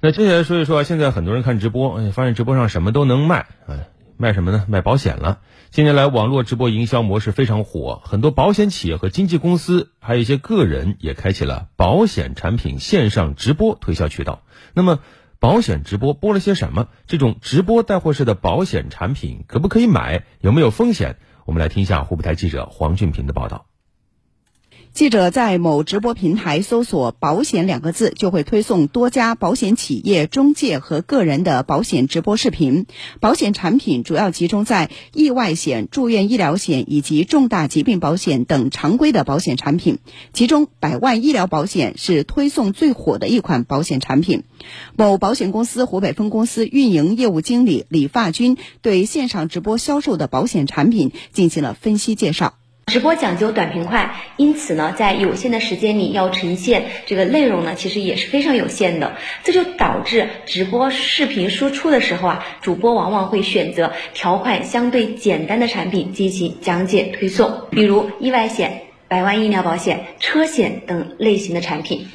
那接下来说一说，现在很多人看直播，哎，发现直播上什么都能卖，哎，卖什么呢？卖保险了。近年来，网络直播营销模式非常火，很多保险企业和经纪公司，还有一些个人也开启了保险产品线上直播推销渠道。那么，保险直播播了些什么？这种直播带货式的保险产品可不可以买？有没有风险？我们来听一下湖北台记者黄俊平的报道。记者在某直播平台搜索“保险”两个字，就会推送多家保险企业、中介和个人的保险直播视频。保险产品主要集中在意外险、住院医疗险以及重大疾病保险等常规的保险产品。其中，百万医疗保险是推送最火的一款保险产品。某保险公司湖北分公司运营业务经理李发军对线上直播销售的保险产品进行了分析介绍。直播讲究短平快，因此呢，在有限的时间里要呈现这个内容呢，其实也是非常有限的。这就导致直播视频输出的时候啊，主播往往会选择条款相对简单的产品进行讲解推送，比如意外险、百万医疗保险、车险等类型的产品。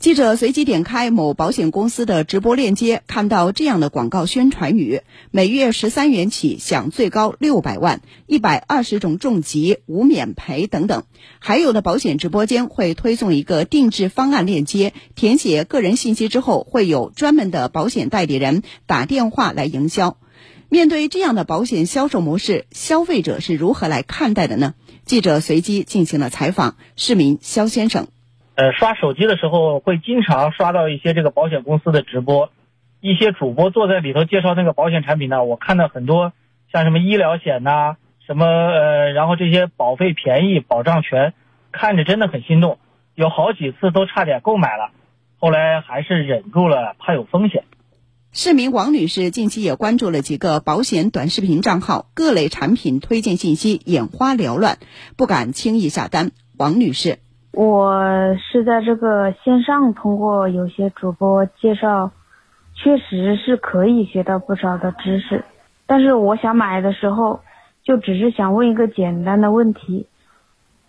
记者随即点开某保险公司的直播链接，看到这样的广告宣传语：每月十三元起享最高六百万，一百二十种重疾无免赔等等。还有的保险直播间会推送一个定制方案链接，填写个人信息之后，会有专门的保险代理人打电话来营销。面对这样的保险销售模式，消费者是如何来看待的呢？记者随机进行了采访，市民肖先生。呃，刷手机的时候会经常刷到一些这个保险公司的直播，一些主播坐在里头介绍那个保险产品呢。我看到很多像什么医疗险呐，什么呃，然后这些保费便宜、保障全，看着真的很心动，有好几次都差点购买了，后来还是忍住了，怕有风险。市民王女士近期也关注了几个保险短视频账号，各类产品推荐信息眼花缭乱，不敢轻易下单。王女士。我是在这个线上通过有些主播介绍，确实是可以学到不少的知识。但是我想买的时候，就只是想问一个简单的问题，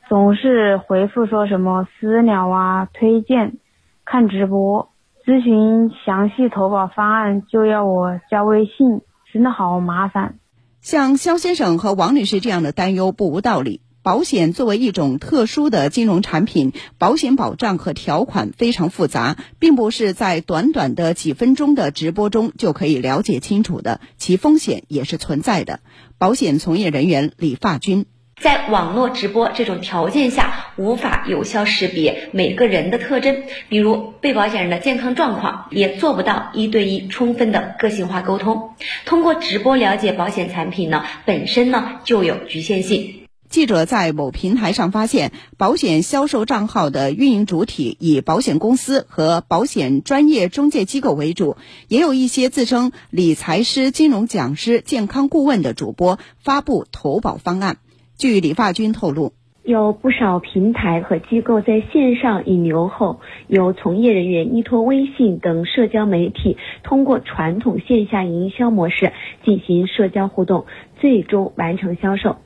总是回复说什么私聊啊、推荐、看直播、咨询详细投保方案，就要我加微信，真的好麻烦。像肖先生和王女士这样的担忧不无道理。保险作为一种特殊的金融产品，保险保障和条款非常复杂，并不是在短短的几分钟的直播中就可以了解清楚的，其风险也是存在的。保险从业人员李发军在网络直播这种条件下，无法有效识别每个人的特征，比如被保险人的健康状况，也做不到一对一充分的个性化沟通。通过直播了解保险产品呢，本身呢就有局限性。记者在某平台上发现，保险销售账号的运营主体以保险公司和保险专业中介机构为主，也有一些自称理财师、金融讲师、健康顾问的主播发布投保方案。据李发军透露，有不少平台和机构在线上引流后，由从业人员依托微信等社交媒体，通过传统线下营销模式进行社交互动，最终完成销售。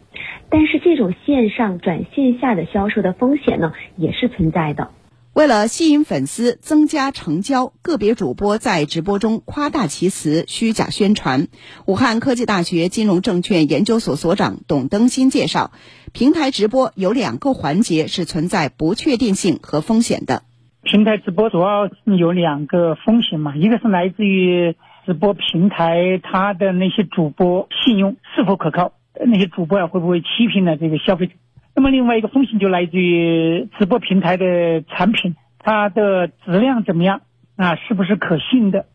但是这种线上转线下的销售的风险呢，也是存在的。为了吸引粉丝、增加成交，个别主播在直播中夸大其词、虚假宣传。武汉科技大学金融证券研究所所长董登新介绍，平台直播有两个环节是存在不确定性和风险的。平台直播主要有两个风险嘛，一个是来自于直播平台它的那些主播信用是否可靠。那些主播啊，会不会欺骗了这个消费者？那么另外一个风险就来自于直播平台的产品，它的质量怎么样啊？是不是可信的？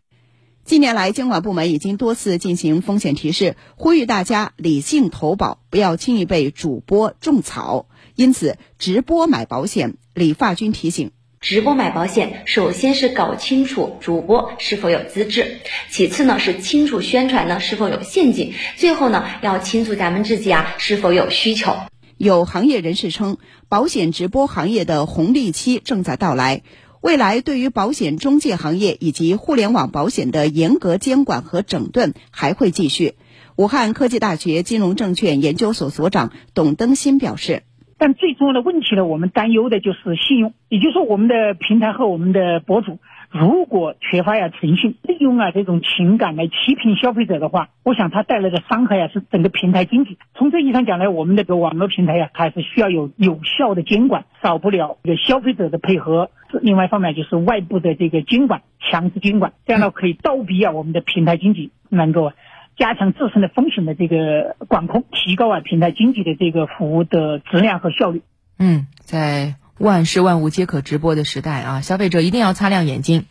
近年来，监管部门已经多次进行风险提示，呼吁大家理性投保，不要轻易被主播种草。因此，直播买保险，李发军提醒。直播买保险，首先是搞清楚主播是否有资质，其次呢是清楚宣传呢是否有陷阱，最后呢要清楚咱们自己啊是否有需求。有行业人士称，保险直播行业的红利期正在到来，未来对于保险中介行业以及互联网保险的严格监管和整顿还会继续。武汉科技大学金融证券研究所所长董登新表示。但最重要的问题呢，我们担忧的就是信用，也就是说，我们的平台和我们的博主，如果缺乏呀诚信，利用啊这种情感来欺骗消费者的话，我想它带来的伤害呀是整个平台经济。从这意义上讲呢，我们这个网络平台呀还是需要有有效的监管，少不了这个消费者的配合。另外一方面就是外部的这个监管，强制监管，这样呢可以倒逼啊我们的平台经济能够加强自身的风险的这个管控，提高啊平台经济的这个服务的质量和效率。嗯，在万事万物皆可直播的时代啊，消费者一定要擦亮眼睛。